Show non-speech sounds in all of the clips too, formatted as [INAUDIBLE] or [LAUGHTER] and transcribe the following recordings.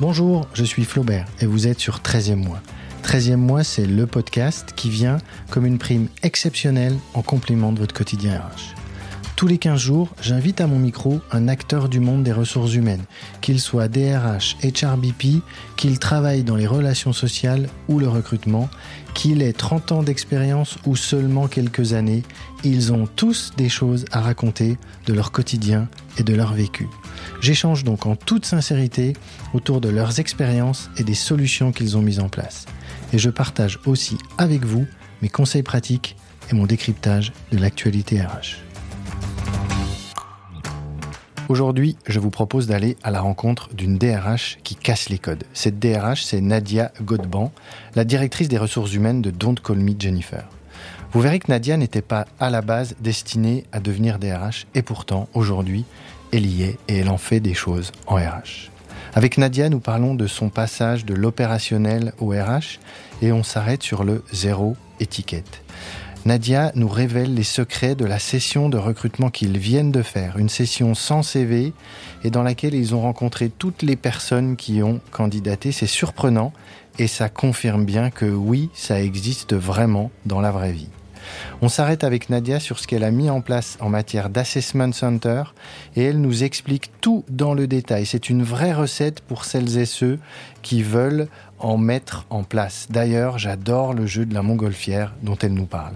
Bonjour, je suis Flaubert et vous êtes sur 13e mois. 13e mois, c'est le podcast qui vient comme une prime exceptionnelle en complément de votre quotidien RH. Tous les 15 jours, j'invite à mon micro un acteur du monde des ressources humaines, qu'il soit DRH, HRBP, qu'il travaille dans les relations sociales ou le recrutement, qu'il ait 30 ans d'expérience ou seulement quelques années, ils ont tous des choses à raconter de leur quotidien et de leur vécu. J'échange donc en toute sincérité autour de leurs expériences et des solutions qu'ils ont mises en place. Et je partage aussi avec vous mes conseils pratiques et mon décryptage de l'actualité RH. Aujourd'hui, je vous propose d'aller à la rencontre d'une DRH qui casse les codes. Cette DRH, c'est Nadia Godban, la directrice des ressources humaines de Don't Call Me Jennifer. Vous verrez que Nadia n'était pas à la base destinée à devenir DRH et pourtant, aujourd'hui, elle y est et elle en fait des choses en RH. Avec Nadia, nous parlons de son passage de l'opérationnel au RH et on s'arrête sur le zéro étiquette. Nadia nous révèle les secrets de la session de recrutement qu'ils viennent de faire, une session sans CV et dans laquelle ils ont rencontré toutes les personnes qui ont candidaté. C'est surprenant et ça confirme bien que oui, ça existe vraiment dans la vraie vie. On s'arrête avec Nadia sur ce qu'elle a mis en place en matière d'assessment center et elle nous explique tout dans le détail. C'est une vraie recette pour celles et ceux qui veulent en mettre en place. D'ailleurs, j'adore le jeu de la montgolfière dont elle nous parle.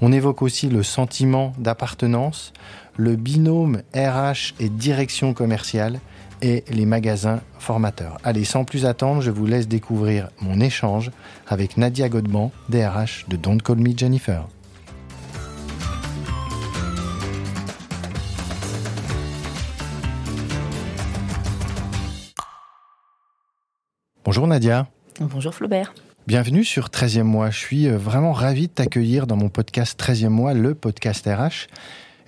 On évoque aussi le sentiment d'appartenance, le binôme RH et direction commerciale et les magasins formateurs. Allez, sans plus attendre, je vous laisse découvrir mon échange avec Nadia Godban, DRH de Don't Call Me Jennifer. Bonjour Nadia. Bonjour Flaubert. Bienvenue sur 13e mois. Je suis euh, vraiment ravi de t'accueillir dans mon podcast 13e mois, le podcast RH.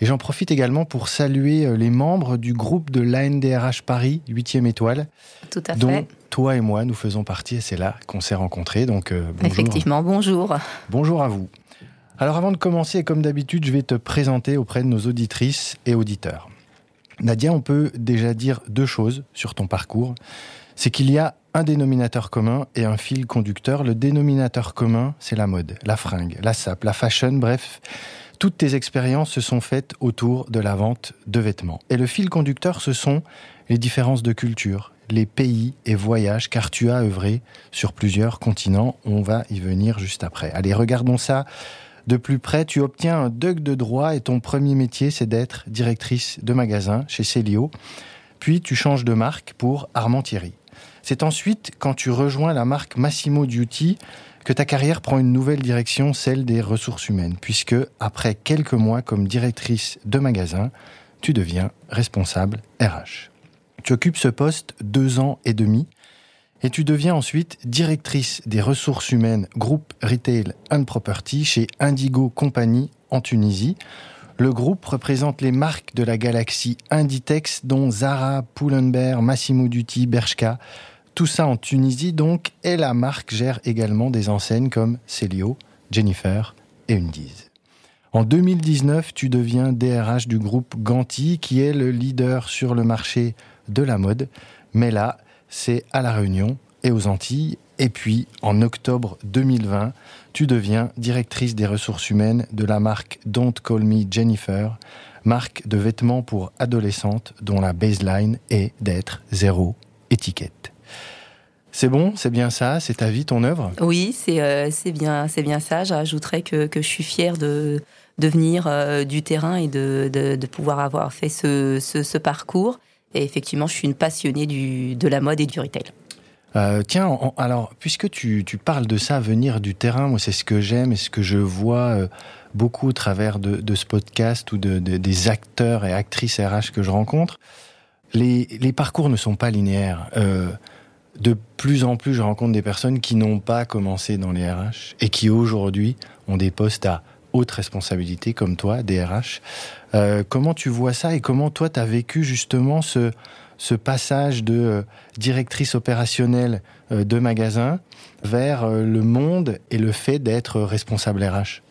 Et j'en profite également pour saluer euh, les membres du groupe de l'ANDRH Paris, 8e étoile. Tout à dont fait. toi et moi, nous faisons partie et c'est là qu'on s'est rencontrés. Donc, euh, bonjour. Effectivement, bonjour. Bonjour à vous. Alors, avant de commencer, comme d'habitude, je vais te présenter auprès de nos auditrices et auditeurs. Nadia, on peut déjà dire deux choses sur ton parcours. C'est qu'il y a un dénominateur commun et un fil conducteur. Le dénominateur commun, c'est la mode, la fringue, la sape, la fashion, bref. Toutes tes expériences se sont faites autour de la vente de vêtements. Et le fil conducteur, ce sont les différences de culture, les pays et voyages, car tu as œuvré sur plusieurs continents. On va y venir juste après. Allez, regardons ça de plus près. Tu obtiens un DUG de droit et ton premier métier, c'est d'être directrice de magasin chez Célio. Puis tu changes de marque pour Armand Thierry. C'est ensuite, quand tu rejoins la marque Massimo Duty, que ta carrière prend une nouvelle direction, celle des ressources humaines, puisque après quelques mois comme directrice de magasin, tu deviens responsable RH. Tu occupes ce poste deux ans et demi et tu deviens ensuite directrice des ressources humaines groupe Retail and Property chez Indigo Company en Tunisie. Le groupe représente les marques de la galaxie Inditex, dont Zara, Pull&Bear, Massimo Dutti, Bershka, tout ça en Tunisie donc, et la marque gère également des enseignes comme Célio, Jennifer et Undies. En 2019, tu deviens DRH du groupe Ganti, qui est le leader sur le marché de la mode. Mais là, c'est à La Réunion et aux Antilles. Et puis, en octobre 2020, tu deviens directrice des ressources humaines de la marque Don't Call Me Jennifer, marque de vêtements pour adolescentes dont la baseline est d'être zéro étiquette. C'est bon, c'est bien ça, c'est ta vie, ton œuvre? Oui, c'est euh, bien, c'est bien ça. J'ajouterais que, que je suis fière de, venir euh, du terrain et de, de, pouvoir avoir fait ce, ce, parcours. Et effectivement, je suis une passionnée de la mode et du retail. Euh, tiens, en, alors, puisque tu, parles de ça, venir du terrain, moi c'est ce que j'aime et ce que je vois euh, beaucoup au travers de, ce podcast ou de, de, des acteurs et actrices RH que je rencontre. Les, parcours ne sont pas linéaires. Euh, de plus en plus, je rencontre des personnes qui n'ont pas commencé dans les RH et qui aujourd'hui ont des postes à haute responsabilité comme toi, DRH. Euh, comment tu vois ça et comment toi tu as vécu justement ce, ce passage de euh, directrice opérationnelle euh, de magasin vers le monde et le fait d'être responsable RH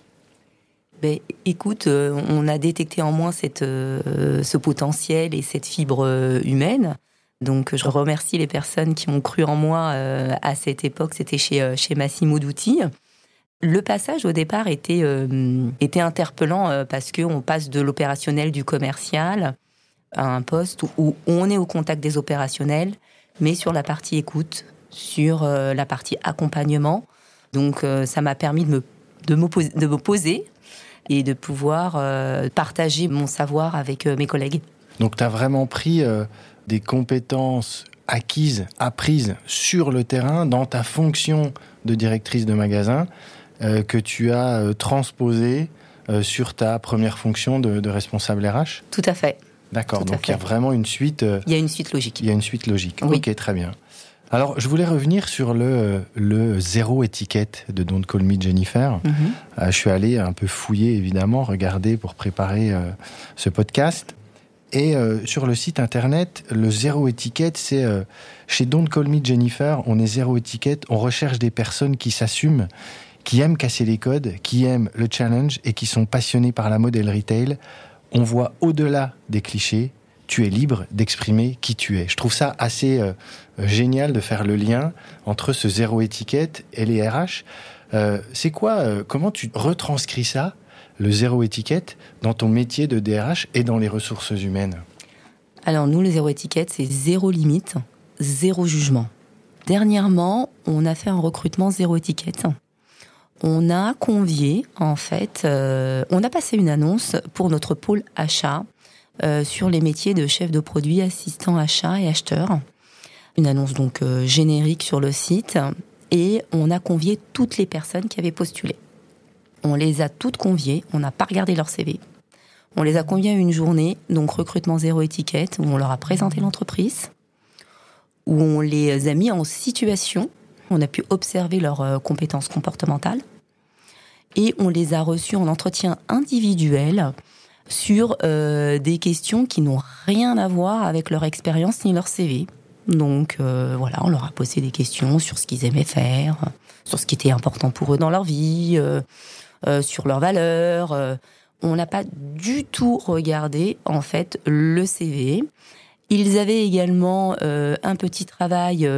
ben, écoute, on a détecté en moi cette, ce potentiel et cette fibre humaine. Donc je remercie les personnes qui ont cru en moi à cette époque. C'était chez, chez Massimo Dutti. Le passage au départ était, euh, était interpellant parce qu'on passe de l'opérationnel du commercial à un poste où on est au contact des opérationnels, mais sur la partie écoute, sur la partie accompagnement. Donc ça m'a permis de me, de, de me poser et de pouvoir partager mon savoir avec mes collègues. Donc tu as vraiment pris des compétences acquises, apprises sur le terrain dans ta fonction de directrice de magasin euh, que tu as euh, transposées euh, sur ta première fonction de, responsable RH Tout à fait. D'accord, donc il y a vraiment une suite. il y a une suite logique. Il y a une suite logique. Ok, très bien. Alors, je voulais revenir sur le, le zéro étiquette de Don't Call Me Jennifer. Mhm. je suis allé un peu fouiller, évidemment, regarder pour préparer ce podcast. Et euh, sur le site internet, le zéro étiquette, c'est euh, chez Don't Call Me Jennifer, on est zéro étiquette, on recherche des personnes qui s'assument, qui aiment casser les codes, qui aiment le challenge et qui sont passionnés par la mode et le retail. On voit au-delà des clichés, tu es libre d'exprimer qui tu es. Je trouve ça assez euh, génial de faire le lien entre ce zéro étiquette et les RH. c'est quoi, comment tu retranscris ça le zéro étiquette dans ton métier de DRH et dans les ressources humaines? Alors nous, le zéro étiquette, c'est zéro limite, zéro jugement. Dernièrement, on a fait un recrutement zéro étiquette. On a convié, en fait, euh, on a passé une annonce pour notre pôle achat euh, sur les métiers de chef de produit, assistant achat et acheteur. Une annonce donc euh, générique sur le site et on a convié toutes les personnes qui avaient postulé. On les a toutes conviées, on n'a pas regardé leur CV. On les a conviées à une journée, donc recrutement zéro étiquette, où on leur a présenté l'entreprise, où on les a mis en situation, on a pu observer leurs euh, compétences comportementales, et on les a reçus en entretien individuel sur euh, des questions qui n'ont rien à voir avec leur expérience ni leur CV. Donc euh, voilà, on leur a posé des questions sur ce qu'ils aimaient faire, sur ce qui était important pour eux dans leur vie, sur leurs valeurs. On n'a pas du tout regardé en fait le CV. Ils avaient également euh, un petit travail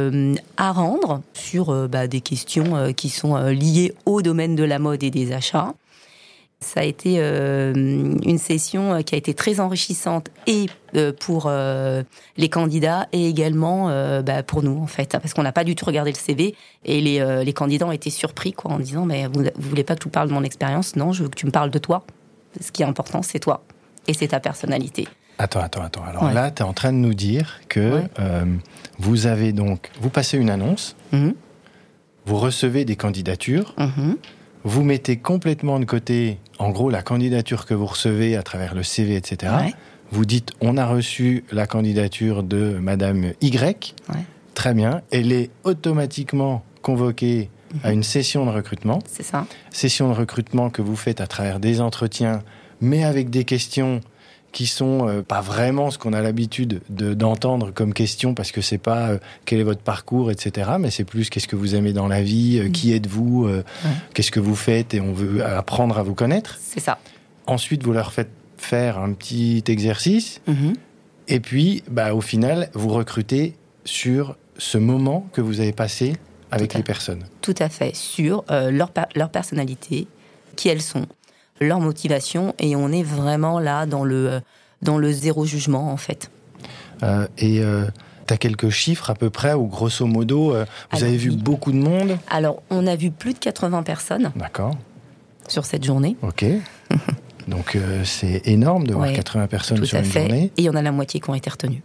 à rendre sur bah, des questions qui sont liées au domaine de la mode et des achats. Ça a été une session qui a été très enrichissante et pour les candidats et également bah, pour nous en fait, parce qu'on n'a pas du tout regardé le CV et les, candidats ont été surpris quoi en disant mais vous, vous voulez pas que je vous parle de mon expérience? Non, je veux que tu me parles de toi. Ce qui est important, c'est toi et c'est ta personnalité. Attends, attends, attends. Alors là, tu es en train de nous dire que vous avez donc, vous passez une annonce, mmh. vous recevez des candidatures. Mmh vous mettez complètement de côté, en gros, la candidature que vous recevez à travers le CV, etc. Vous dites, on a reçu la candidature de Madame Y. Très bien. Elle est automatiquement convoquée à mhm. une session de recrutement. C'est ça. Session de recrutement que vous faites à travers des entretiens, mais avec des questions qui sont euh, pas vraiment ce qu'on a l'habitude d'entendre comme question parce que c'est pas euh, quel est votre parcours etc mais c'est plus qu'est-ce que vous aimez dans la vie euh, qui êtes-vous qu'est-ce que vous faites et on veut apprendre à vous connaître. C'est ça. Ensuite vous leur faites faire un petit exercice. Mm-hmm. et puis bah au final vous recrutez sur ce moment que vous avez passé avec les personnes. Tout à fait. Sur leur, leur personnalité qui elles sont leur motivation et on est vraiment là dans le, dans le zéro jugement en fait. Euh, et euh, tu as quelques chiffres à peu près ou grosso modo, euh, vous avez vu beaucoup de monde? Alors on a vu plus de 80 personnes. D'accord. Sur cette journée. Ok. [LAUGHS] Donc c'est énorme de voir 80 personnes sur une journée. Et il y en a la moitié qui ont été retenues.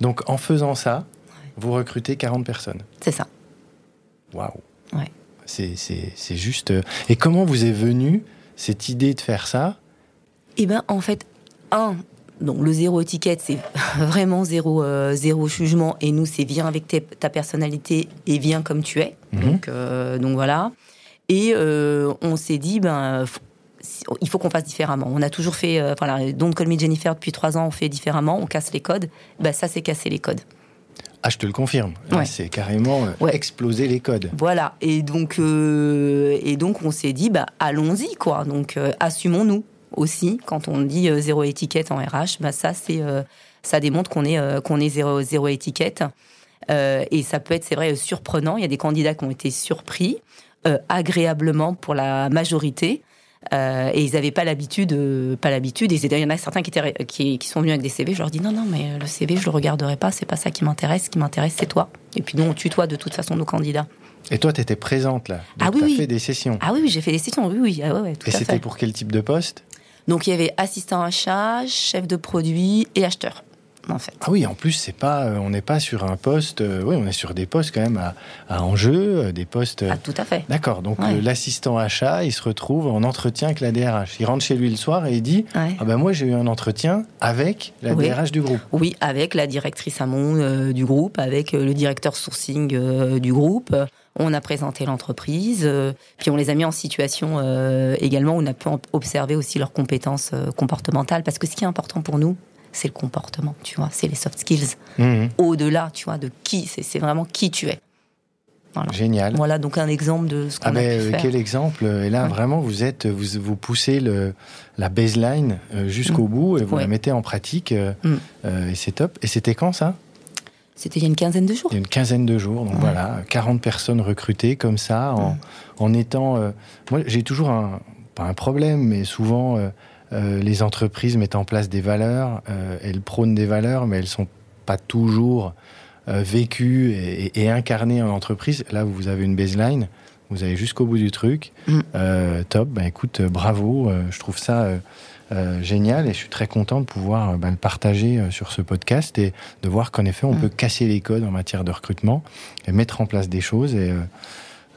Donc en faisant ça, vous recrutez 40 personnes. C'est ça. Waouh. Ouais. C'est juste. Et comment vous est venu cette idée de faire ça Eh bien, en fait, un, donc le zéro étiquette, c'est [LAUGHS] vraiment zéro, euh, zéro jugement. Et nous, c'est viens avec ta personnalité et viens comme tu es. Mhm. Donc, euh, donc voilà. Et euh, on s'est dit, ben, il faut qu'on fasse différemment. On a toujours fait, voilà, Don't Call Me Jennifer depuis trois ans, on fait différemment, on casse les codes. Ben, ça, c'est casser les codes. Ah, je te le confirme. C'est carrément euh, exploser les codes. Voilà. Et donc, euh, et donc on s'est dit, bah, allons-y, quoi. Donc, euh, assumons-nous. aussi. Quand on dit zéro étiquette en RH, bah ça c'est ça démontre qu'on est qu'on est zéro zéro étiquette. et ça peut être c'est vrai surprenant. Il y a des candidats qui ont été surpris agréablement pour la majorité. Euh, et ils n'avaient pas l'habitude, euh, pas l'habitude. il y en a certains qui, étaient, qui, qui, sont venus avec des CV. Je leur dis non, non, mais le CV, je le regarderai pas. C'est pas ça qui m'intéresse. Ce qui m'intéresse, c'est toi. Et puis nous, on tutoie de toute façon nos candidats. Et toi, tu étais présente là. Donc, ah oui, as fait des sessions. Ah oui, oui j'ai fait des sessions. Oui, oui. Ah, ouais, et c'était pour quel type de poste? Donc il y avait assistant achat, chef de produit et acheteur. Ah oui, en plus, c'est pas, euh, on n'est pas sur un poste. Euh, oui, on est sur des postes quand même à, à enjeu, euh, des postes. Ah, tout à fait. D'accord. Donc l'assistant achat, il se retrouve en entretien avec la DRH. Il rentre chez lui le soir et il dit Ah ben moi j'ai eu un entretien avec la DRH du groupe. Oui, avec la directrice amont du groupe, avec le directeur sourcing du groupe. On a présenté l'entreprise, puis on les a mis en situation également où on a pu observer aussi leurs compétences comportementales, parce que ce qui est important pour nous, c'est le comportement, tu vois, c'est les soft skills. Mhm. Au-delà, tu vois, de qui, c'est vraiment qui tu es. Génial. Voilà donc un exemple de ce qu'on ah a pu faire. Quel exemple Et là, vraiment, vous êtes, vous, vous poussez le, la baseline euh, jusqu'au mm. bout et vous la mettez en pratique. Euh, mm. euh, et c'est top. Et c'était quand ça? C'était il y a une quinzaine de jours. Il y a une quinzaine de jours. Donc voilà, 40 personnes recrutées comme ça, en, en étant. moi, j'ai toujours un, pas un problème, mais souvent euh, les entreprises mettent en place des valeurs, euh, elles prônent des valeurs, mais elles sont pas toujours euh, vécues et, incarnées en entreprise. Là, vous avez une baseline, vous allez jusqu'au bout du truc. Mm. top, ben écoute, bravo, je trouve ça génial et je suis très content de pouvoir ben, le partager sur ce podcast et de voir qu'en effet, on mm. peut casser les codes en matière de recrutement et mettre en place des choses et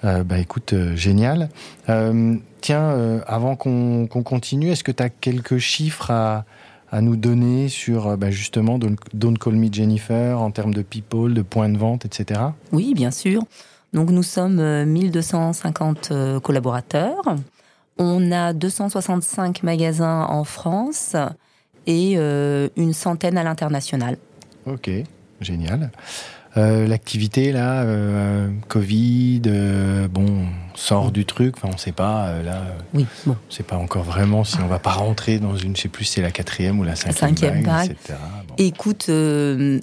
euh, bah écoute, euh, génial. Euh, tiens, avant qu'on continue, est-ce que tu as quelques chiffres à, à nous donner sur bah, justement Don't, Call Me Jennifer en termes de people, de points de vente, etc. Oui, bien sûr. Donc nous sommes 1250 collaborateurs. On a 265 magasins en France et une centaine à l'international. Ok, génial. Euh, l'activité là, euh, Covid, euh, bon, on sort du truc. Enfin, on sait pas là. Oui, bon. On sait pas encore vraiment si on va pas rentrer dans une, je sais plus, c'est la quatrième ou la cinquième, cinquième vague, etc. Écoute,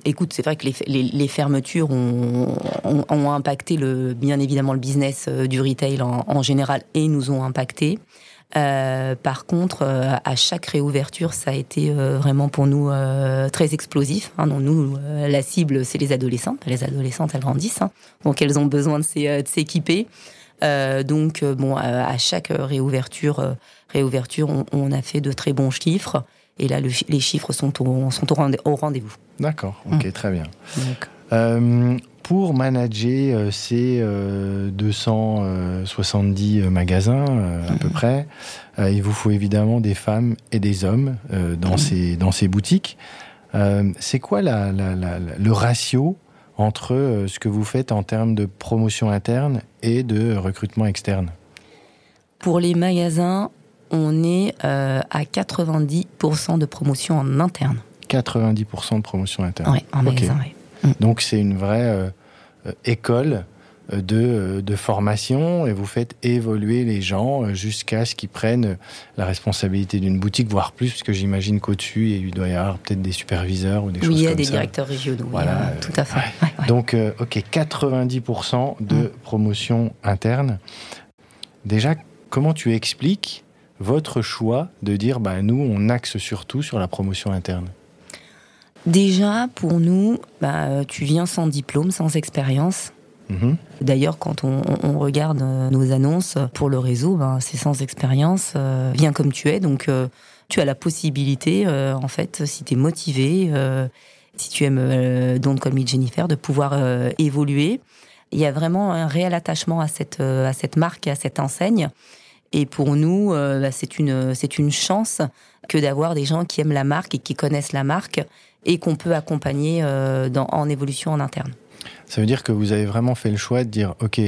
écoute, c'est vrai que les, fermetures ont, ont, impacté le, bien évidemment le business du retail en, en général et nous ont impacté. Euh, par contre, euh, à chaque réouverture, ça a été euh, vraiment pour nous très explosif. Hein. nous, la cible, c'est les adolescentes. Les adolescentes, elles grandissent, hein. donc elles ont besoin de s'équiper. donc, bon, à chaque réouverture, réouverture, on, a fait de très bons chiffres. Et là, les chiffres sont au, sont au rendez-vous. D'accord, ok, mmh. très bien. Donc pour manager euh, ces 270 euh, euh, magasins à peu mhm. près, il vous faut évidemment des femmes et des hommes dans, mhm. ces, dans ces boutiques. c'est quoi la, le ratio entre ce que vous faites en termes de promotion interne et de recrutement externe? Pour les magasins, on est à 90% de promotion en interne. 90% de promotion interne. Oui, en magasin, oui. Mm. Donc c'est une vraie euh, euh, école euh, de, de, formation et vous faites évoluer les gens jusqu'à ce qu'ils prennent la responsabilité d'une boutique, voire plus, parce que j'imagine qu'au-dessus, il doit y avoir peut-être des superviseurs ou des choses comme ça. Oui, il y a des directeurs régionaux, voilà, tout à fait. Donc, ok, 90% de mm. promotion interne. Déjà, comment tu expliques votre choix de dire, bah, nous, on axe surtout sur la promotion interne? Déjà, pour nous, bah, tu viens sans diplôme, sans expérience. Mhm. D'ailleurs, quand on, regarde euh, nos annonces pour le réseau, bah, c'est sans expérience, euh, viens comme tu es. Donc, euh, tu as la possibilité, en fait, si tu es motivé, si tu aimes Don't Call Me Jennifer, de pouvoir évoluer. Il y a vraiment un réel attachement à cette, à cette marque et à cette enseigne. Et pour nous, bah, c'est une, c'est une chance que d'avoir des gens qui aiment la marque et qui connaissent la marque et qu'on peut accompagner euh, dans, en évolution en interne. Ça veut dire que vous avez vraiment fait le choix de dire, OK,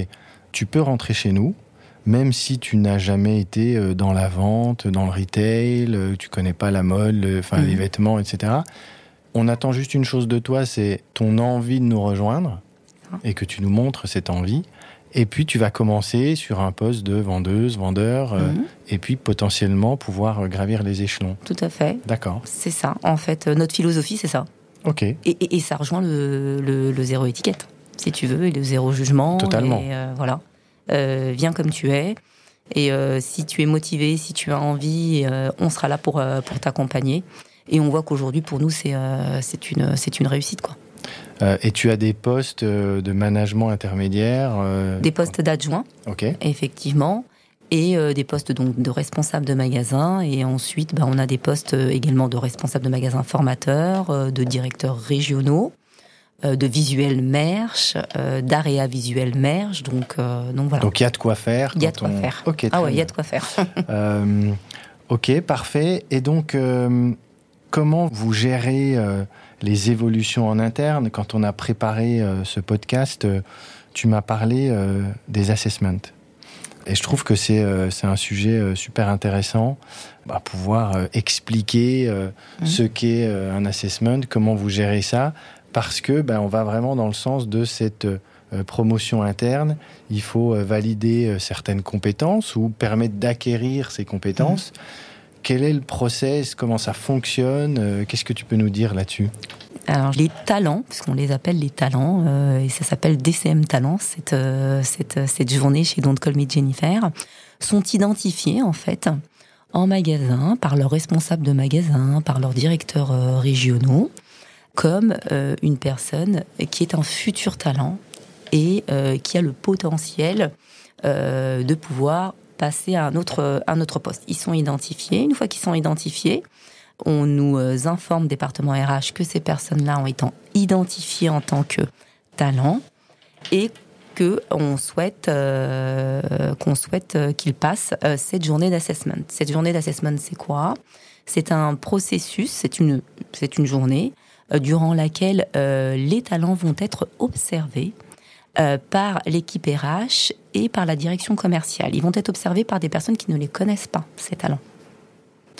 tu peux rentrer chez nous, même si tu n'as jamais été euh, dans la vente, dans le retail, euh, tu connais pas la mode, enfin les mhm. vêtements, etc. On attend juste une chose de toi, c'est ton envie de nous rejoindre et que tu nous montres cette envie. Et puis tu vas commencer sur un poste de vendeuse, vendeur, euh, Mhm. et puis potentiellement pouvoir euh, gravir les échelons. Tout à fait. D'accord. C'est ça. En fait, euh, notre philosophie, c'est ça. Ok. Et, et- et ça rejoint le, le- le zéro étiquette, si tu veux, et le zéro jugement. Totalement. Et, euh, voilà. Euh, viens comme tu es. Et si tu es motivé, si tu as envie, on sera là pour, pour t'accompagner. Et on voit qu'aujourd'hui, pour nous, c'est une, c'est une réussite. Quoi. Euh, et tu as des postes euh, de management intermédiaire. euh, Des postes d'adjoint, Ok. effectivement, et euh, des postes donc de responsable de magasin. Et ensuite, bah, on a des postes également de responsable de magasin formateur, de directeurs régionaux, de visuel merch, d'area visuel merch. Donc, donc voilà. Donc il y a de quoi faire. Il y a de quoi on- faire. Ok. ah ouais, il y a de quoi faire. [LAUGHS] Ok, parfait. Et donc, comment vous gérez les évolutions en interne Quand on a préparé euh, ce podcast, euh, tu m'as parlé euh, des assessments. Et je trouve que c'est un sujet super intéressant, à pouvoir expliquer Mhm. ce qu'est un assessment, comment vous gérez ça, parce que ben, on va vraiment dans le sens de cette promotion interne. Il faut valider certaines compétences ou permettre d'acquérir ces compétences. Quel est le process Comment ça fonctionne Euh, Qu'est-ce que tu peux nous dire là-dessus? Alors, les talents, puisqu'on les appelle les talents, euh, et ça s'appelle DCM Talents, cette, euh, cette, cette journée chez Don't Call Me Jennifer, sont identifiés, en fait, en magasin, par leurs responsables de magasin, par leurs directeurs régionaux, comme une personne qui est un futur talent et qui a le potentiel de pouvoir passer à un autre, un autre poste. Ils sont identifiés. Une fois qu'ils sont identifiés, on nous euh, informe, département RH, que ces personnes-là ont été identifiées en tant que talents et que souhaite euh, qu'on souhaite euh, qu'ils passent cette journée d'assessment. Cette journée d'assessment, c'est quoi? C'est un processus, c'est une une journée durant laquelle les talents vont être observés par l'équipe RH par la direction commerciale. Ils vont être observés par des personnes qui ne les connaissent pas, ces talents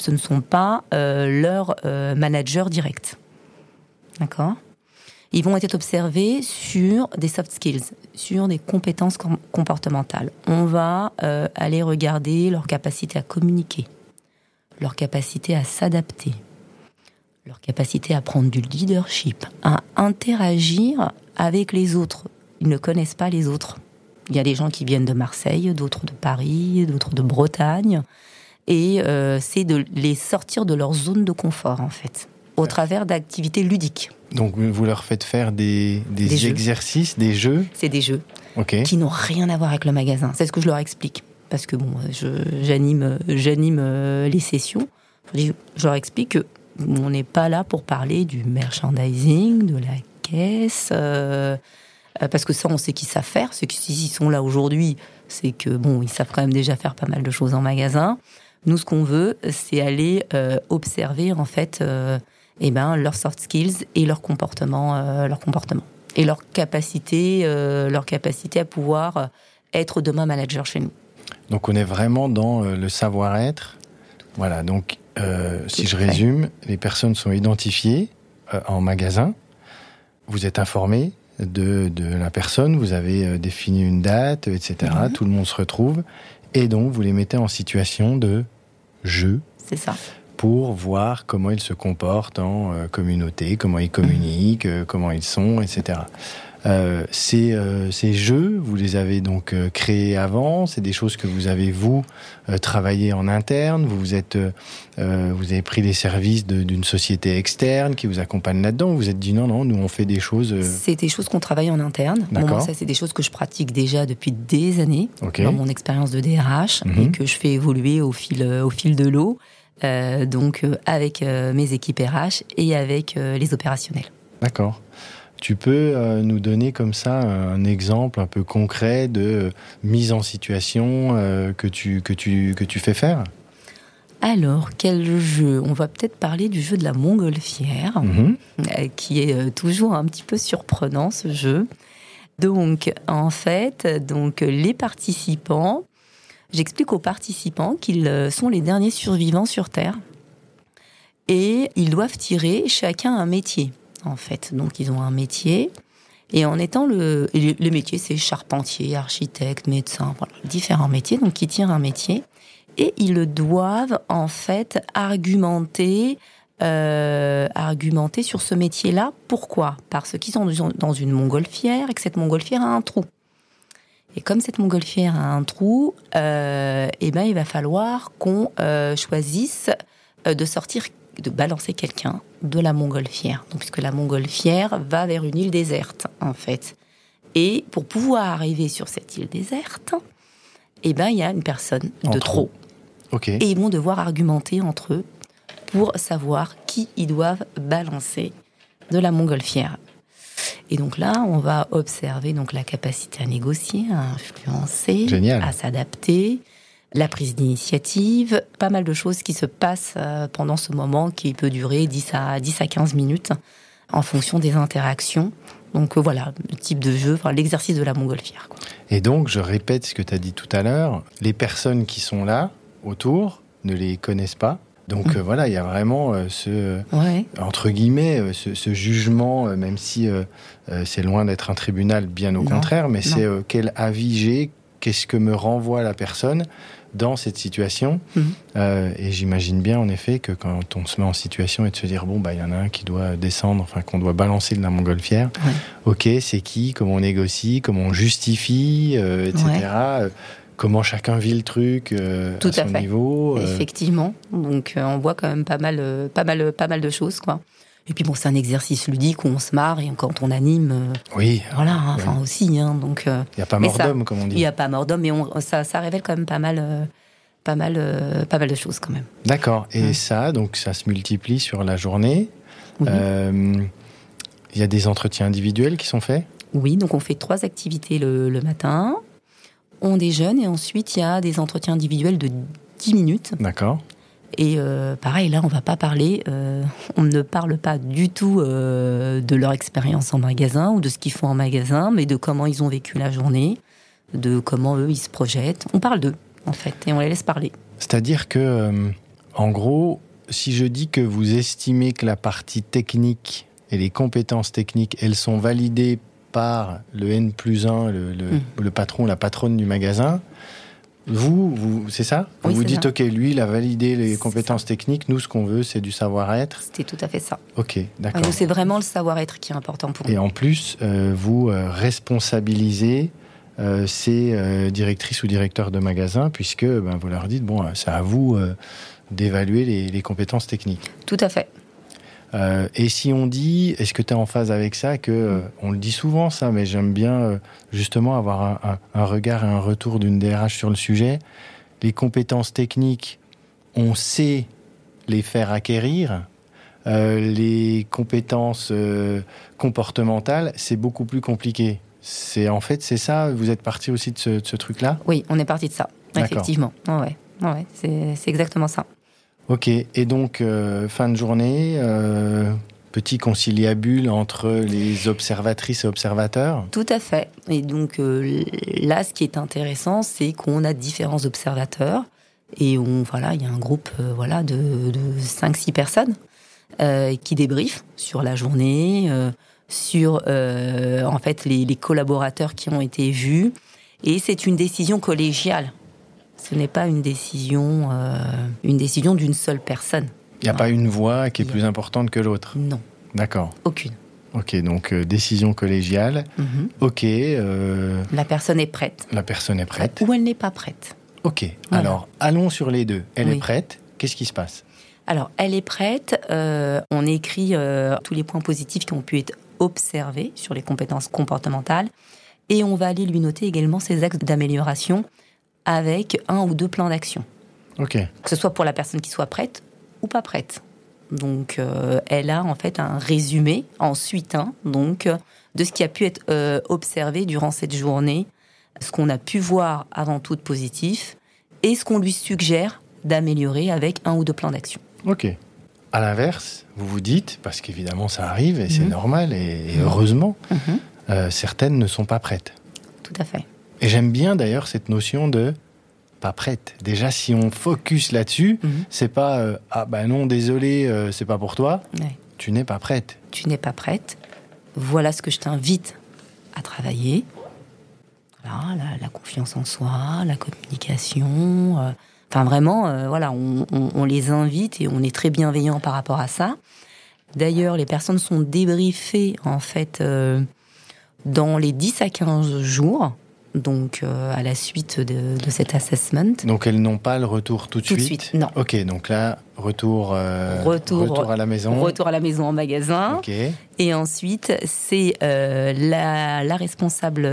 ce ne sont pas euh, leurs euh, managers directs. D'accord? Ils vont être observés sur des soft skills, sur des compétences com- comportementales. On va euh, aller regarder leur capacité à communiquer, leur capacité à s'adapter, leur capacité à prendre du leadership, à interagir avec les autres. Ils ne connaissent pas les autres. Il y a des gens qui viennent de Marseille, d'autres de Paris, d'autres de Bretagne et euh, c'est de les sortir de leur zone de confort en fait, au travers d'activités ludiques. Donc vous leur faites faire des, des Des jeux. exercices, des jeux. C'est des jeux qui n'ont rien à voir avec le magasin. C'est ce que je leur explique parce que bon, je- j'anime j'anime euh, les sessions. Je, leur explique que on n'est pas là pour parler du merchandising, de la caisse, euh, euh, parce que ça on sait qu'ils savent faire. Ceux qui s'ils sont là aujourd'hui, c'est que bon, ils savent quand même déjà faire pas mal de choses en magasin. Nous, ce qu'on veut, c'est aller euh, observer en fait, euh, eh ben, leurs soft skills et leur comportement, euh, leur comportement et leur capacité, euh, leur capacité à pouvoir euh, être demain manager chez nous. Donc on est vraiment dans euh, le savoir-être. Voilà, donc euh, si je résume, les personnes sont identifiées euh, en magasin. Vous êtes informé de, de la personne, vous avez euh, défini une date, etc. Tout le monde se retrouve. Et donc vous les mettez en situation de jeu C'est ça. pour voir comment ils se comportent en euh, communauté, comment ils communiquent, euh, comment ils sont, etc. Euh, ces, euh, ces jeux, vous les avez donc euh, créés avant, c'est des choses que vous avez vous travaillé en interne, vous vous êtes, vous avez pris les services d'une société externe qui vous accompagne là-dedans. Vous vous êtes dit non non, nous on fait des choses. C'est des choses qu'on travaille en interne. D'accord. ça, c'est des choses que je pratique déjà depuis des années dans mon expérience de DRH et Mhm. que je fais évoluer au fil, au fil de l'eau. euh, donc, euh, avec euh, mes équipes RH et avec les opérationnels. D'accord. Tu peux euh, nous donner comme ça un exemple un peu concret de mise en situation euh, que, tu, que, tu, que tu fais faire? Alors, quel jeu? On va peut-être parler du jeu de la montgolfière. Mhm. euh, qui est toujours un petit peu surprenant ce jeu. Donc, en fait, donc les participants, j'explique aux participants qu'ils sont les derniers survivants sur Terre et ils doivent tirer chacun un métier. En fait, donc ils ont un métier Et en étant le, les métiers, c'est charpentier, architecte, médecin, différents métiers, donc qui tirent un métier. Et ils doivent en fait argumenter, euh, argumenter sur ce métier-là. Pourquoi? Parce qu'ils sont dans une montgolfière et que cette montgolfière a un trou. Et comme cette montgolfière a un trou, euh, eh ben il va falloir qu'on euh, choisisse de sortir, de balancer quelqu'un de la montgolfière. Donc, puisque la montgolfière va vers une île déserte, en fait. Et pour pouvoir arriver sur cette île déserte, eh ben il y a une personne de trop. Et ils vont devoir argumenter entre eux pour savoir qui ils doivent balancer de la montgolfière. Et donc là, on va observer donc la capacité à négocier, à influencer, à s'adapter, la prise d'initiative, pas mal de choses qui se passent euh, pendant ce moment qui peut durer 10 à 10 à 15 minutes en fonction des interactions. Donc euh, voilà, le type de jeu, enfin, l'exercice de la montgolfière. Et donc, je répète ce que tu as dit tout à l'heure, les personnes qui sont là autour ne les connaissent pas, donc mm. euh, voilà, il y a vraiment euh, ce entre guillemets euh, ce, jugement, même si c'est loin d'être un tribunal, bien au contraire, mais c'est quel avis j'ai, qu'est-ce que me renvoie la personne dans cette situation. Mm. et j'imagine bien en effet que quand on se met en situation et de se dire bon bah il y en a un qui doit descendre, enfin qu'on doit balancer de la montgolfière. Ok, c'est qui, comment on négocie, comment on justifie, etc comment chacun vit le truc euh, Tout à, son niveau. Euh. Effectivement. Donc euh, on voit quand même pas mal, pas mal, pas mal de choses, quoi. Et puis bon, c'est un exercice ludique où on se marre et quand on anime. oui. Voilà, hein, enfin aussi. Hein, donc. Il n'y a pas mort d'homme, comme on dit. Il n'y a pas mort d'homme, mais on, ça, ça révèle quand même pas mal. pas mal, pas mal de choses quand même. D'accord. Et ça, donc ça se multiplie sur la journée. Il y a des entretiens individuels qui sont faits? Oui, donc on fait trois activités le, le matin on déjeune et ensuite il y a des entretiens individuels de 10 minutes. D'accord. Et euh, pareil, là, on va pas parler, euh, on ne parle pas du tout euh, de leur expérience en magasin ou de ce qu'ils font en magasin, mais de comment ils ont vécu la journée, de comment eux ils se projettent. On parle d'eux, en fait, et on les laisse parler. C'est-à-dire que, en gros, si je dis que vous estimez que la partie technique et les compétences techniques, elles sont validées par le N plus 1, le, hmm. le, patron, la patronne du magasin, vous, vous c'est ça Vous vous dites, OK, lui, il a validé les compétences techniques. Nous, ce qu'on veut, c'est du savoir-être. C'était tout à fait ça. OK, d'accord. c'est vraiment le savoir-être qui est important pour nous. Et en plus, euh, vous euh, responsabilisez euh, ces directrices ou directeurs de magasin, puisque ben, vous leur dites, bon, c'est à vous d'évaluer les, les compétences techniques. Tout à fait. Euh, et si on dit, est-ce que tu es en phase avec ça, que euh, on le dit souvent ça, mais j'aime bien euh, justement avoir un, regard et un retour d'une DRH sur le sujet. Les compétences techniques, on sait les faire acquérir. les compétences comportementales, c'est beaucoup plus compliqué. C'est en fait, c'est ça. Vous êtes parti aussi de ce, truc-là? Oui, on est parti de ça. Effectivement. ouais, ouais c'est exactement ça. Ok, et donc euh, fin de journée, euh, petit conciliabule entre les observatrices et observateurs Tout à fait. Et donc euh, là, ce qui est intéressant, c'est qu'on a différents observateurs et on, voilà, il y a un groupe voilà, de, de 5-6 personnes qui débriefent sur la journée, sur en fait les, les collaborateurs qui ont été vus. Et c'est une décision collégiale. Ce n'est pas une décision, euh, une décision d'une seule personne. Il n'y a pas une voix qui est plus importante que l'autre. Non. D'accord. Aucune. Ok, donc euh, décision collégiale. Mhm. Ok. Euh, la personne est prête. La personne est prête. Ou elle n'est pas prête. Ok. Alors, allons sur les deux. Elle est prête. Qu'est-ce qui se passe? Alors, elle est prête. on écrit tous les points positifs qui ont pu être observés sur les compétences comportementales. Et on va aller lui noter également ses axes d'amélioration avec un ou deux plans d'action. Que ce soit pour la personne qui soit prête ou pas prête. Donc, euh, elle a en fait un résumé ensuite, hein, donc, de ce qui a pu être euh, observé durant cette journée, ce qu'on a pu voir avant tout de positif, et ce qu'on lui suggère d'améliorer avec un ou deux plans d'action. Ok. À l'inverse, vous vous dites, parce qu'évidemment ça arrive et c'est mhm. normal et, heureusement, mhm. euh, certaines ne sont pas prêtes. Tout à fait. Et j'aime bien d'ailleurs cette notion de pas prête. Déjà, si on focus là-dessus, mhm. c'est pas euh, ah ben non, désolé, euh, c'est pas pour toi. Tu n'es pas prête. Tu n'es pas prête. Voilà ce que je t'invite à travailler. la, confiance en soi, la communication. Euh, enfin, vraiment, euh, voilà, on, les invite et on est très bienveillant par rapport à ça. D'ailleurs, les personnes sont débriefées, en fait, dans les 10 à 15 jours donc euh, à la suite de, cet assessment. Donc elles n'ont pas le retour tout de suite. Tout de suite, non. Ok, donc là retour, euh, retour, à la maison. Retour à la maison en magasin. Ok. Et ensuite c'est euh, la, la, responsable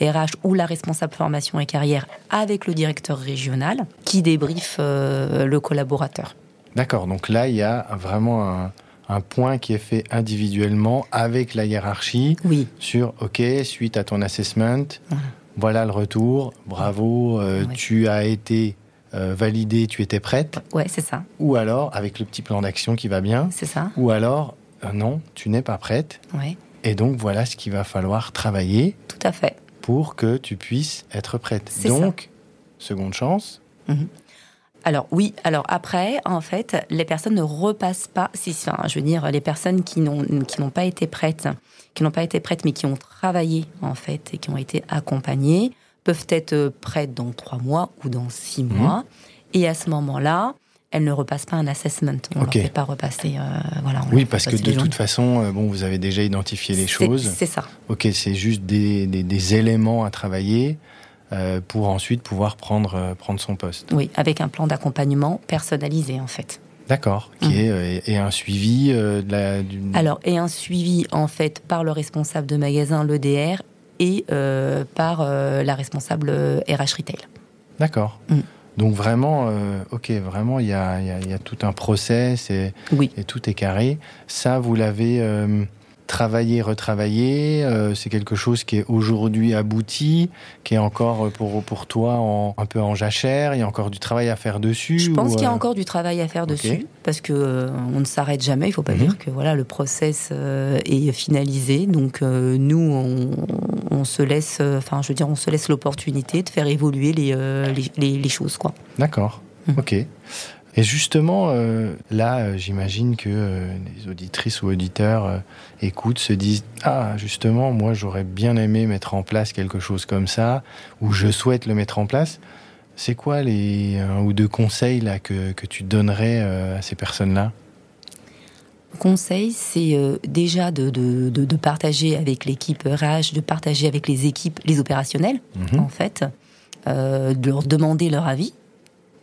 RH ou la responsable formation et carrière avec le directeur régional qui débriefe le collaborateur. D'accord. Donc là il y a vraiment un un point qui est fait individuellement avec la hiérarchie oui. sur OK, suite à ton assessment, voilà le retour, bravo, euh, tu as été euh, validé, tu étais prête. Ouais, c'est ça. Ou alors, avec le petit plan d'action qui va bien. C'est ça. Ou alors, euh, non, tu n'es pas prête. Ouais. Et donc, voilà ce qu'il va falloir travailler. Tout à fait. Pour que tu puisses être prête. Donc, seconde chance. Mhm. Alors oui, alors après, en fait, les personnes ne repassent pas, si, enfin, je veux dire, les personnes qui n'ont pas été prêtes, qui n'ont pas été prêtes, mais qui ont travaillé en fait et qui ont été accompagnées, peuvent être prêtes dans trois mois ou dans six mhm. mois. Et à ce moment-là, elles ne repassent pas un assessment. On ne fait pas repasser. Euh, voilà, oui, parce que de toute façon, euh, bon, vous avez déjà identifié les choses. C'est ça. Ok, c'est juste des, des, des, éléments à travailler. Euh, pour ensuite pouvoir prendre, euh, prendre son poste. Oui, avec un plan d'accompagnement personnalisé en fait. D'accord, qui mmh. est euh, et un suivi de la. Alors et un suivi en fait par le responsable de magasin, l'EDR, et par la responsable RH retail. D'accord. Mmh. Donc vraiment, ok, vraiment, il y a, y, y a, tout un process et, oui. et, tout est carré. Ça, vous l'avez travailler, retravailler, euh, c'est quelque chose qui est aujourd'hui abouti, qui est encore euh, pour, pour toi en, un peu en jachère, il y a encore du travail à faire dessus Je pense qu'il y a euh, encore du travail à faire dessus, parce que on ne s'arrête jamais, il ne faut pas mhm. dire que voilà, le process est finalisé, donc nous, on, on, se laisse, enfin je veux dire, on se laisse l'opportunité de faire évoluer les, les, les, choses. quoi. D'accord, mhm. ok. Et justement, euh, là, euh, j'imagine que euh, les auditrices ou auditeurs écoutent, se disent Ah, justement, moi, j'aurais bien aimé mettre en place quelque chose comme ça, ou je souhaite le mettre en place. C'est quoi les un ou deux conseils là que, que tu donnerais à ces personnes-là? Conseil, c'est déjà de, de, de, partager avec l'équipe RH, de partager avec les équipes, les opérationnels, mhm. en fait, de leur demander leur avis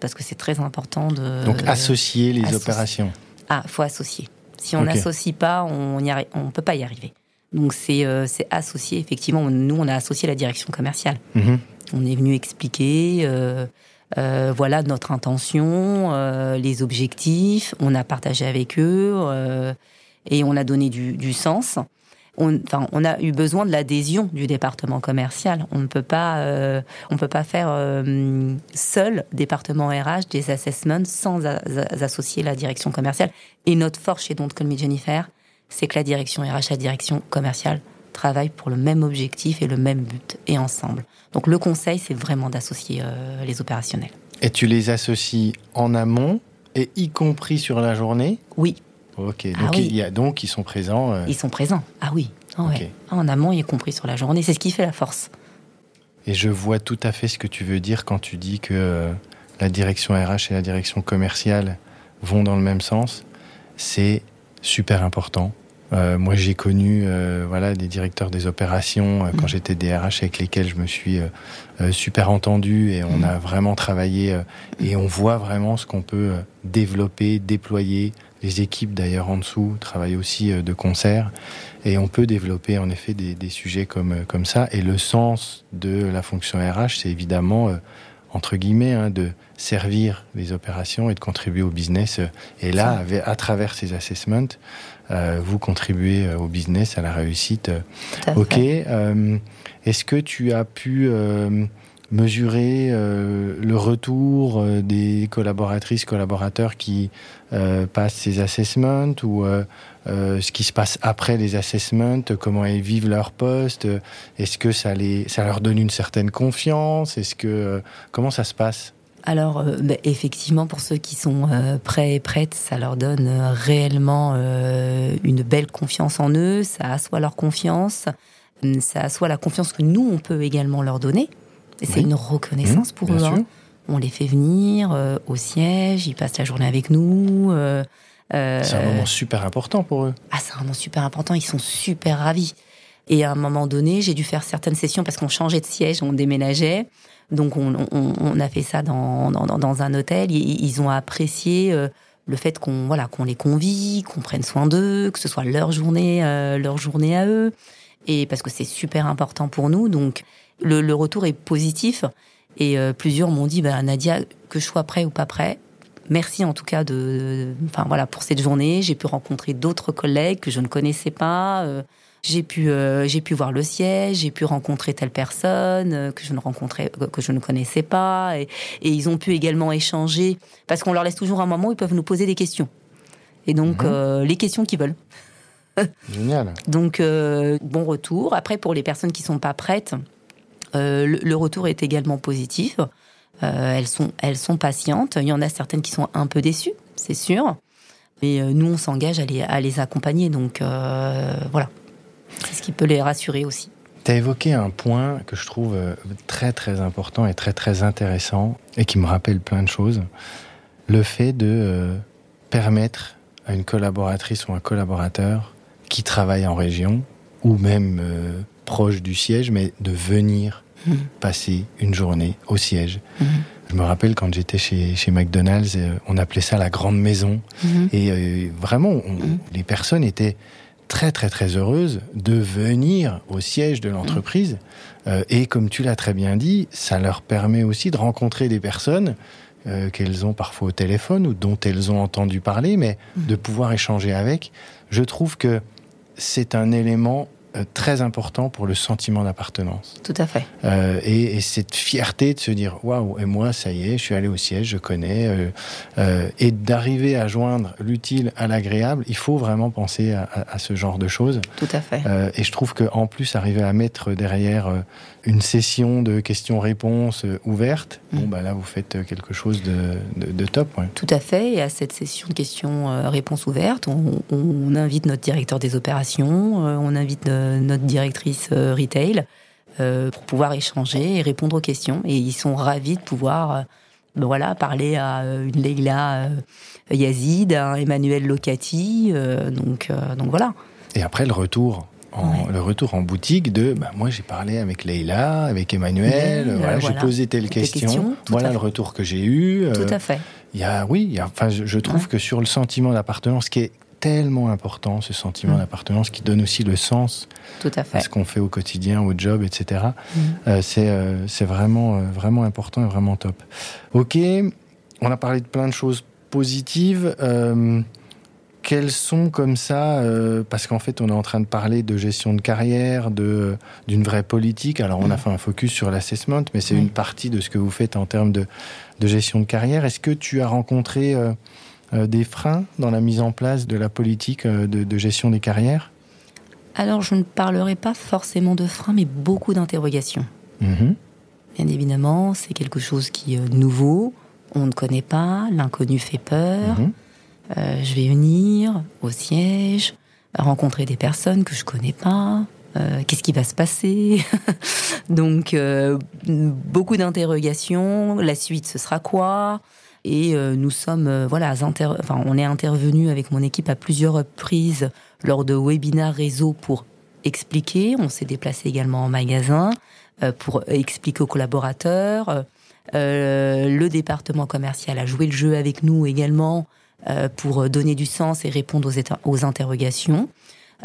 parce que c'est très important de. Donc associer les opérations. Ah, faut associer. Si on n'associe pas, on ne on peut pas y arriver. Donc c'est euh, c'est associer, effectivement. Nous, on a associé la direction commerciale. Mhm. On est venu expliquer. Euh, euh, voilà notre intention, les objectifs. On a partagé avec eux et on a donné du, du sens on, enfin, on a eu besoin de l'adhésion du département commercial. On ne peut pas, euh, on peut pas faire euh, seul département RH des assessments sans associer la direction commerciale. Et notre force chez Don't Call Me Jennifer, c'est que la direction RH, la direction commerciale travaillent pour le même objectif et le même but et ensemble. Donc le conseil, c'est vraiment d'associer euh, les opérationnels. Et tu les associes en amont et y compris sur la journée? Oui. Ok, ah donc, il y a, donc ils sont présents. Euh. Ils sont présents, ah oui. Ah en amont, y compris sur la journée. C'est ce qui fait la force. Et je vois tout à fait ce que tu veux dire quand tu dis que euh, la direction RH et la direction commerciale vont dans le même sens. C'est super important. Euh, moi, j'ai connu voilà des directeurs des opérations quand mm. j'étais DRH avec lesquels je me suis super entendu et on mm. a vraiment travaillé et on voit vraiment ce qu'on peut développer, déployer, les équipes d'ailleurs en dessous travaillent aussi euh, de concert et on peut développer en effet des, sujets comme, euh, comme ça. Et le sens de la fonction RH, c'est évidemment, euh, entre guillemets, hein, de servir les opérations et de contribuer au business. Et là, à travers ces assessments, vous contribuez au business, à la réussite. Ok. Est-ce que tu as pu mesurer euh, le retour euh, des collaboratrices, collaborateurs qui euh, passent ces assessments ou ce qui se passe après les assessments, comment elles vivent leur poste, est-ce que ça, les, ça leur donne une certaine confiance, est-ce que comment ça se passe? Alors, bah, effectivement, pour ceux qui sont prêts et prêtes, ça leur donne réellement une belle confiance en eux, ça assoit leur confiance. ça soit la confiance que nous, on peut également leur donner. Et c'est une reconnaissance Mmh, pour eux. hein. On les fait venir euh, au siège, ils passent la journée avec nous. euh, euh, C'est un moment super important pour eux. ah, c'est un moment super important, ils sont super ravis. Et à un moment donné, j'ai dû faire certaines sessions parce qu'on changeait de siège, on déménageait. Donc on, on- on a fait ça dans, dans, dans- un hôtel. Ils, ils ont apprécié euh, le fait qu'on voilà qu'on les convie, qu'on prenne soin d'eux, que ce soit leur journée, euh, leur journée à eux. Et parce que c'est super important pour nous. Donc le, le retour est positif. Et euh, plusieurs m'ont dit, bah, Nadia, que je sois prêt ou pas prêt, merci en tout cas de, enfin voilà, pour cette journée. J'ai pu rencontrer d'autres collègues que je ne connaissais pas. euh, j'ai pu, euh, j'ai pu voir le siège, j'ai pu rencontrer telle personne euh, que je ne rencontrais, que je ne connaissais pas, et, et ils ont pu également échanger parce qu'on leur laisse toujours un moment où ils peuvent nous poser des questions. Et donc Mhm. les questions qu'ils veulent. Génial. [LAUGHS] Donc bon retour. Après pour les personnes qui sont pas prêtes, le, le retour est également positif. Euh, elles sont patientes. Il y en a certaines qui sont un peu déçues, c'est sûr. Mais euh, nous on s'engage à les accompagner. Donc euh, voilà, c'est ce qui peut les rassurer aussi. Tu as évoqué un point que je trouve euh, très très important et très très intéressant et qui me rappelle plein de choses. Le fait de euh, permettre à une collaboratrice ou un collaborateur qui travaille en région ou même euh, proche du siège, mais de venir Passer une journée au siège. Mhm. Je me rappelle quand j'étais chez, chez McDonald's, euh, on appelait ça la grande maison. Mhm. Et euh, vraiment, on- Mhm. les personnes étaient très très très heureuses de venir au siège de l'entreprise. Euh, et comme tu l'as très bien dit, ça leur permet aussi de rencontrer des personnes euh, qu'elles ont parfois au téléphone ou dont elles ont entendu parler, mais de pouvoir échanger avec. Je trouve que c'est un élément très important pour le sentiment d'appartenance. Tout à fait. Euh, et, et cette fierté de se dire waouh et moi ça y est je suis allé au siège je connais euh, euh, et d'arriver à joindre l'utile à l'agréable il faut vraiment penser à, à- à ce genre de choses Tout à fait. Euh, et je trouve que en plus arriver à mettre derrière euh, une session de questions-réponses euh, ouverte Mm. bon bah là vous faites quelque chose de, de, de top ouais. Tout à fait. Et à cette session de questions-réponses ouvertes, on, on invite notre directeur des opérations, euh, on invite euh, notre directrice euh, retail euh, pour pouvoir échanger et répondre aux questions. Et ils sont ravis de pouvoir euh, ben voilà, parler à euh, une Leila euh, Yazid, à un Emmanuel Locati. euh, donc, euh, donc voilà. et après le retour en, Ouais. le retour en boutique de bah, moi j'ai parlé avec Leïla, avec Emmanuel, voilà, j'ai posé telle question, voilà le fait. retour que j'ai eu. euh, Tout à fait. Il y a, oui, il y a, enfin, je, je trouve Ouais. que sur le sentiment d'appartenance, qui est tellement important, ce sentiment Mm. d'appartenance qui donne aussi le sens Tout à à fait. ce qu'on fait au quotidien, au job, etc. Mm. Euh, c'est euh, c'est vraiment, euh, vraiment important et vraiment top. Ok, on a parlé de plein de choses positives. Quelles sont comme ça, euh, parce qu'en fait on est en train de parler de gestion de carrière, de d'une vraie politique. Alors on a Mm. fait un focus sur l'assessment, mais c'est Oui. une partie de ce que vous faites en termes de, de gestion de carrière. Est-ce que tu as rencontré euh, euh, des freins dans la mise en place de la politique de, de gestion des carrières? Alors, je ne parlerai pas forcément de frein, mais beaucoup d'interrogations. Mhm. Bien évidemment, c'est quelque chose qui est nouveau, on ne connaît pas, l'inconnu fait peur. Mhm. Euh, je vais venir au siège, rencontrer des personnes que je connais pas. euh, Qu'est-ce qui va se passer [LAUGHS] Donc euh, beaucoup d'interrogations. La suite, ce sera quoi? Et nous sommes voilà, on est intervenu avec mon équipe à plusieurs reprises lors de webinaires réseau pour expliquer. On s'est déplacé également en magasin pour expliquer aux collaborateurs. Le département commercial a joué le jeu avec nous également pour donner du sens et répondre aux, interrogations.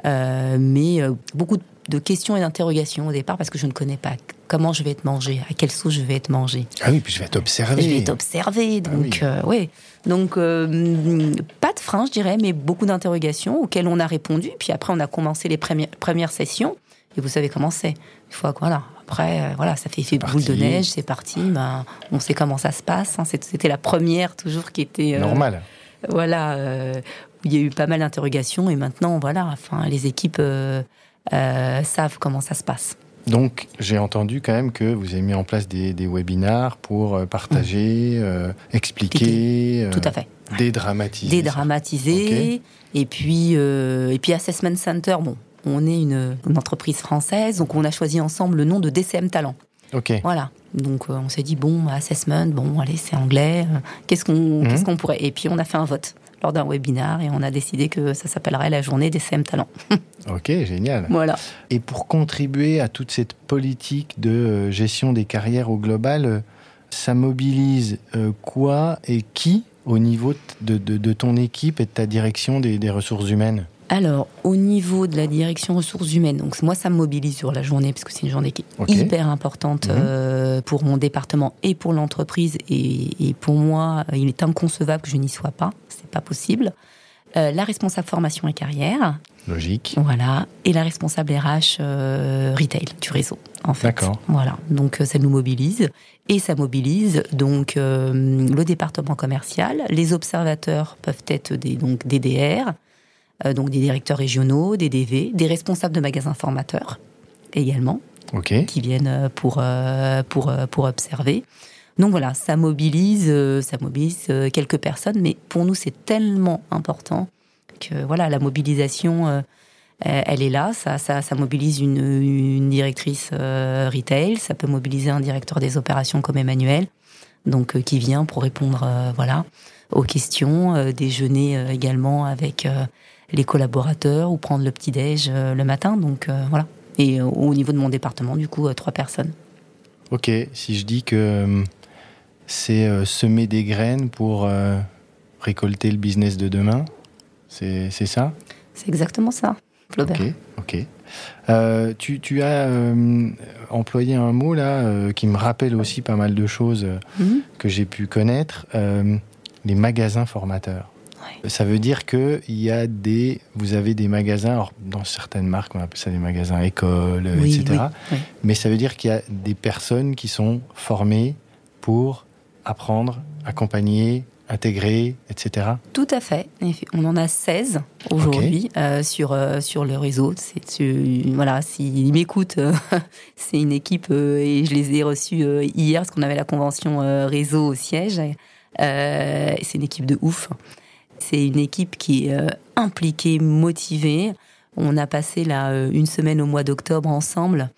Euh, mais euh, beaucoup de questions et d'interrogations au départ parce que je ne connais pas comment je vais être mangé, à quelle sauce je vais être mangé. Ah oui, puis je vais t'observer. Je vais être observé, Ah donc oui. euh, ouais. Donc euh, pas de frein, je dirais, mais beaucoup d'interrogations auxquelles on a répondu. Puis après, on a commencé les premières, premières sessions. Et vous savez comment c'est. Une fois que voilà, après, euh, voilà, ça fait effet boule de neige, c'est parti. Ben, on sait comment ça se passe. hein. C'était la première toujours qui était euh, Normal. Voilà, euh, il y a eu pas mal d'interrogations et maintenant, voilà, enfin, les équipes euh, euh, savent comment ça se passe. Donc, j'ai entendu quand même que vous avez mis en place des, des webinars pour partager, euh, expliquer, euh, Tout à fait. dédramatiser. Dédramatiser. Et puis, euh, et puis Assessment Center, bon, on est une, entreprise française, donc on a choisi ensemble le nom de DCM Talent. Ok. Voilà. Donc on s'est dit bon, assessment, bon, allez, c'est anglais. Qu'est-ce qu'on, mhm. qu'est-ce qu'on pourrait Et puis on a fait un vote lors d'un webinar et on a décidé que ça s'appellerait la journée des CM Talents. [LAUGHS] ok, génial. Voilà. Et pour contribuer à toute cette politique de euh, gestion des carrières au global, euh, ça mobilise euh, quoi et qui au niveau de, ton équipe et de ta direction des ressources humaines? Alors, au niveau de la direction ressources humaines, donc moi ça me mobilise sur la journée parce que c'est une journée qui est hyper importante mhm. euh, pour mon département et pour l'entreprise et, pour moi il est inconcevable que je n'y sois pas, c'est pas possible. Euh, la responsable formation et carrière. Logique. Voilà. Et la responsable RH euh, retail du réseau, en fait. D'accord. Voilà. Donc ça nous mobilise et ça mobilise donc le département commercial. Les observateurs peuvent être des donc des DR, euh, donc des directeurs régionaux, des DV, des responsables de magasins formateurs également, qui viennent euh, pour, euh, pour, pour observer. Donc voilà, ça mobilise, ça mobilise quelques personnes, mais pour nous c'est tellement important que voilà, la mobilisation, elle est là. Ça, ça, ça mobilise une, une directrice retail, ça peut mobiliser un directeur des opérations comme Emmanuel, donc qui vient pour répondre, voilà, aux questions, déjeuner également avec les collaborateurs ou prendre le petit-déj euh, le matin. Donc euh, voilà. Et euh, au niveau de mon département, du coup, trois personnes. Ok, si je dis que c'est semer des graines pour récolter le business de demain, c'est ça? C'est exactement ça, Flaubert. Ok, ok. tu, tu, as employé un mot là qui me rappelle aussi pas mal de choses mhm. que j'ai pu connaître, les magasins formateurs. Ça veut dire que y a des, vous avez des magasins, alors dans certaines marques on appelle ça des magasins écoles, etc. Mais ça veut dire qu'il y a des personnes qui sont formées pour apprendre, accompagner, intégrer, etc. Tout à fait. On en a 16 aujourd'hui euh, sur, euh, sur le réseau. C'est, voilà, s'ils m'écoutent, euh, [LAUGHS] c'est une équipe et je les ai reçus hier parce qu'on avait la convention réseau au siège. c'est une équipe de ouf. C'est une équipe qui est euh, impliquée, motivée. On a passé là euh, une semaine au mois d'octobre ensemble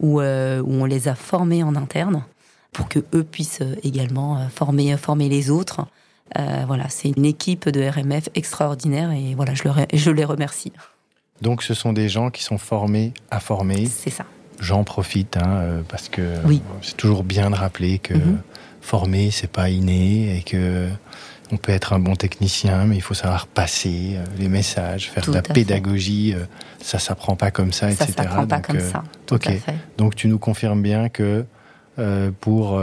où, euh, où, on les a formés en interne pour que eux puissent également former, former les autres. voilà, c'est une équipe de RMF extraordinaire et voilà, je, leur, je les remercie. Donc ce sont des gens qui sont formés à former. C'est ça. J'en profite hein, parce que c'est toujours bien de rappeler que mm-hmm. former c'est pas inné et que on peut être un bon technicien, mais il faut savoir passer euh, les messages, faire de la pédagogie. Euh, ça s'apprend pas comme ça, etc. Ça s'apprend pas comme euh, ça. ok. Donc tu nous confirmes bien que pour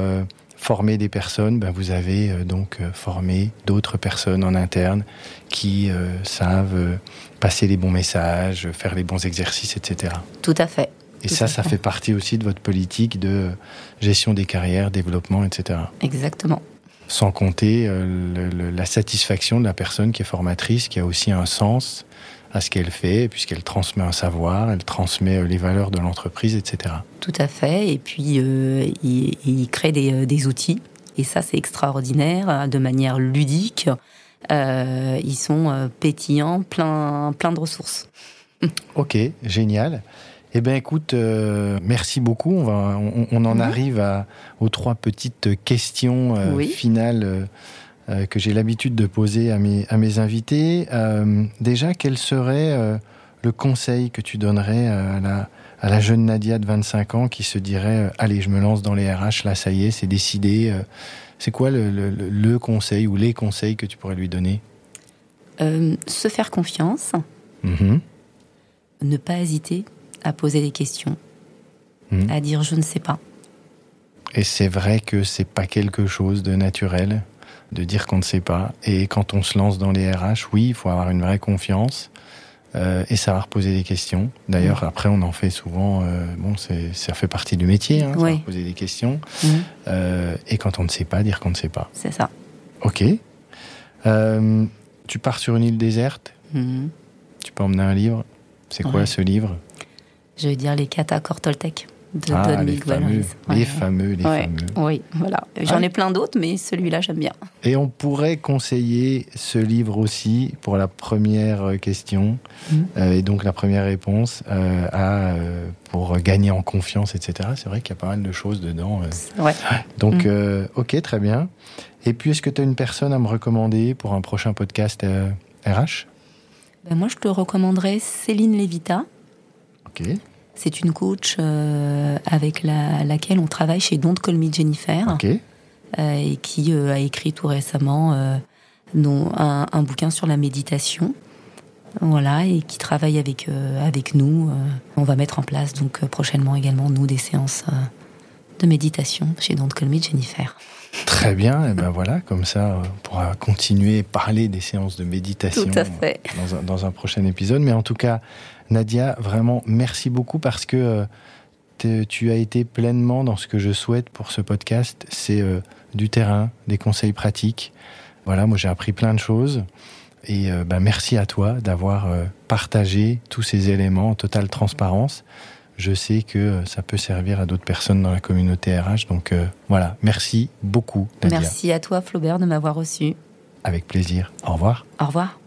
former des personnes, ben, vous avez donc formé d'autres personnes en interne qui savent passer les bons messages, faire les bons exercices, etc. Tout à fait. Et ça, ça fait partie aussi de votre politique de gestion des carrières, développement, etc. Exactement sans compter euh, la satisfaction de la personne qui est formatrice, qui a aussi un sens à ce qu'elle fait, puisqu'elle transmet un savoir, elle transmet euh, les valeurs de l'entreprise, etc. Tout à fait. Et puis, euh, il, crée des, outils. Et ça, c'est extraordinaire, de manière ludique. ils sont pétillants, plein, plein de ressources. ok, génial. Eh bien, écoute, euh, merci beaucoup. On, va, on, en mhm. arrive aux trois petites questions euh, finales euh, que j'ai l'habitude de poser à mes, à mes invités. déjà, quel serait le conseil que tu donnerais à la, à la jeune Nadia de 25 ans qui se dirait Allez, je me lance dans les RH, là, ça y est, c'est décidé. c'est quoi le, le, conseil ou les conseils que tu pourrais lui donner? Se faire confiance. Mhm. Ne pas hésiter à poser des questions, hmm. à dire je ne sais pas. Et c'est vrai que c'est pas quelque chose de naturel de dire qu'on ne sait pas. Et quand on se lance dans les RH, oui, il faut avoir une vraie confiance euh, et savoir poser des questions. D'ailleurs, hmm. après, on en fait souvent. Euh, bon, ça fait partie du métier, hein, poser des questions. Hmm. Euh, et quand on ne sait pas, dire qu'on ne sait pas. C'est ça. Ok. tu pars sur une île déserte. Tu peux emmener un livre. C'est quoi ce livre? Je veux dire les kata Toltec. de Ah, Don les Miguel fameux, les fameux, les Ouais, fameux. Oui, voilà. J'en Ah. ai plein d'autres, mais celui-là, j'aime bien. Et on pourrait conseiller ce livre aussi pour la première euh, question Mhm. euh, et donc la première réponse euh, à, euh, pour gagner en confiance, etc. C'est vrai qu'il y a pas mal de choses dedans. Ouais. Donc, euh, ok, très bien. Et puis, est-ce que tu as une personne à me recommander pour un prochain podcast euh, RH Ben, moi, je te recommanderais Céline Levita. Ok. C'est une coach euh, avec la- laquelle on travaille chez Don't Call Me Jennifer euh, et qui euh, a écrit tout récemment euh, dont un, un bouquin sur la méditation. Voilà, et qui travaille avec, euh, avec nous. euh. on va mettre en place donc prochainement également, nous, des séances euh, de méditation chez Don't Call Me Jennifer. Très bien. Et ben voilà, comme ça, euh, on pourra continuer à parler des séances de méditation. Tout à fait. dans un, dans un prochain épisode. Mais en tout cas, Nadia, vraiment, merci beaucoup parce que euh, tu as été pleinement dans ce que je souhaite pour ce podcast. C'est euh, du terrain, des conseils pratiques. Voilà, moi j'ai appris plein de choses. Et euh, bah, merci à toi d'avoir partagé tous ces éléments en totale transparence. Je sais que euh, ça peut servir à d'autres personnes dans la communauté RH. Donc euh, voilà, merci beaucoup, Nadia. Merci à toi, Flaubert, de m'avoir reçu. Avec plaisir. Au revoir. Au revoir.